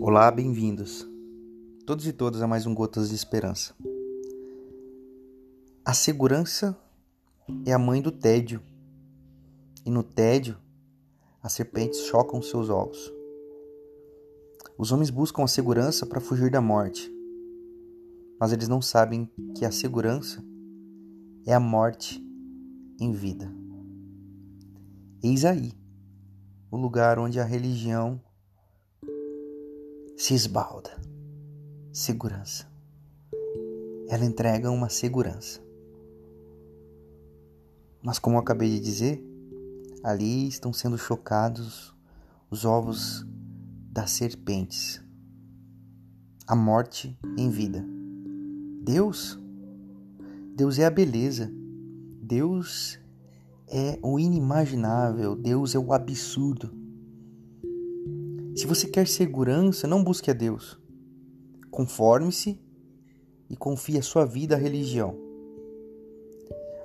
Olá, bem-vindos, todos e todas, a mais um Gotas de Esperança. A segurança é a mãe do tédio, e no tédio as serpentes chocam seus ovos. Os homens buscam a segurança para fugir da morte, mas eles não sabem que a segurança é a morte em vida. Eis aí o lugar onde a religião se esbalda. Segurança. Ela entrega uma segurança. Mas, como eu acabei de dizer, ali estão sendo chocados os ovos das serpentes. A morte em vida. Deus? Deus é a beleza. Deus é o inimaginável. Deus é o absurdo. Se você quer segurança, não busque a Deus. Conforme-se e confie a sua vida à religião.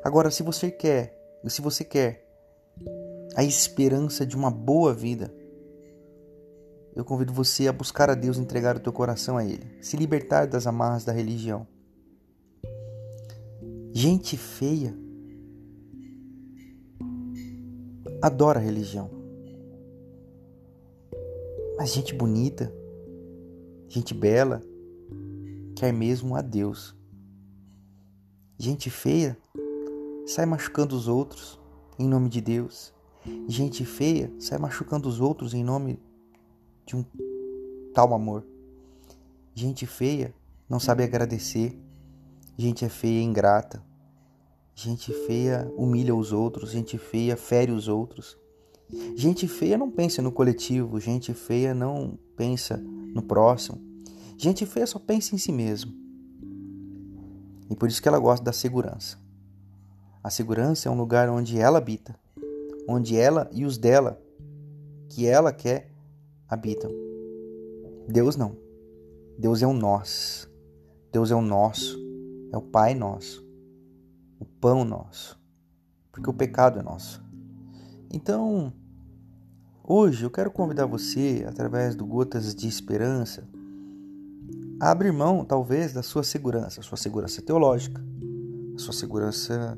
Agora, se você quer, se você quer a esperança de uma boa vida, eu convido você a buscar a Deus e entregar o teu coração a Ele, se libertar das amarras da religião. Gente feia adora a religião. Mas gente bonita, gente bela, quer mesmo a Deus. Gente feia sai machucando os outros em nome de Deus. Gente feia sai machucando os outros em nome de um tal amor. Gente feia não sabe agradecer. Gente é feia ingrata. Gente feia humilha os outros. Gente feia fere os outros. Gente feia não pensa no coletivo, gente feia não pensa no próximo. Gente feia só pensa em si mesmo. E por isso que ela gosta da segurança. A segurança é um lugar onde ela habita, onde ela e os dela, que ela quer, habitam. Deus não. Deus é o nós. Deus é o nosso. É o Pai nosso. O pão nosso. Porque o pecado é nosso. Então, hoje eu quero convidar você, através do Gotas de Esperança, a abrir mão, talvez, da sua segurança, sua segurança teológica, sua segurança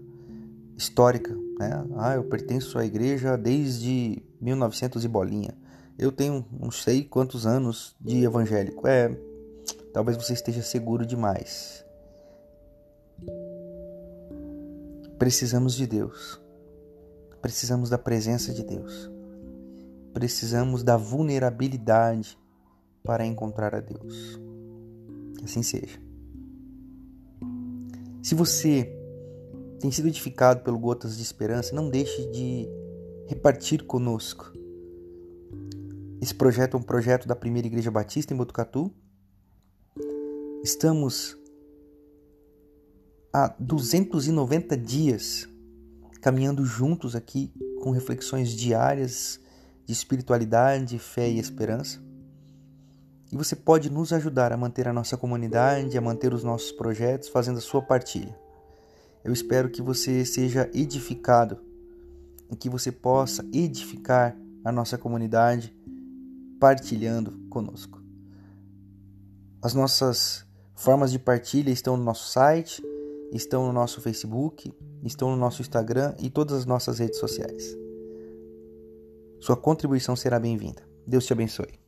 histórica. Né? Ah, eu pertenço à igreja desde 1900 e bolinha. Eu tenho não sei quantos anos de evangélico. É, talvez você esteja seguro demais. Precisamos de Deus. Precisamos da presença de Deus. Precisamos da vulnerabilidade para encontrar a Deus. Que assim seja. Se você tem sido edificado pelo Gotas de Esperança, não deixe de repartir conosco. Esse projeto é um projeto da Primeira Igreja Batista em Botucatu. Estamos há 290 dias caminhando juntos aqui com reflexões diárias de espiritualidade, fé e esperança. E você pode nos ajudar a manter a nossa comunidade, a manter os nossos projetos, fazendo a sua partilha. Eu espero que você seja edificado e que você possa edificar a nossa comunidade partilhando conosco. As nossas formas de partilha estão no nosso site, estão no nosso Facebook, estão no nosso Instagram e todas as nossas redes sociais. Sua contribuição será bem-vinda. Deus te abençoe.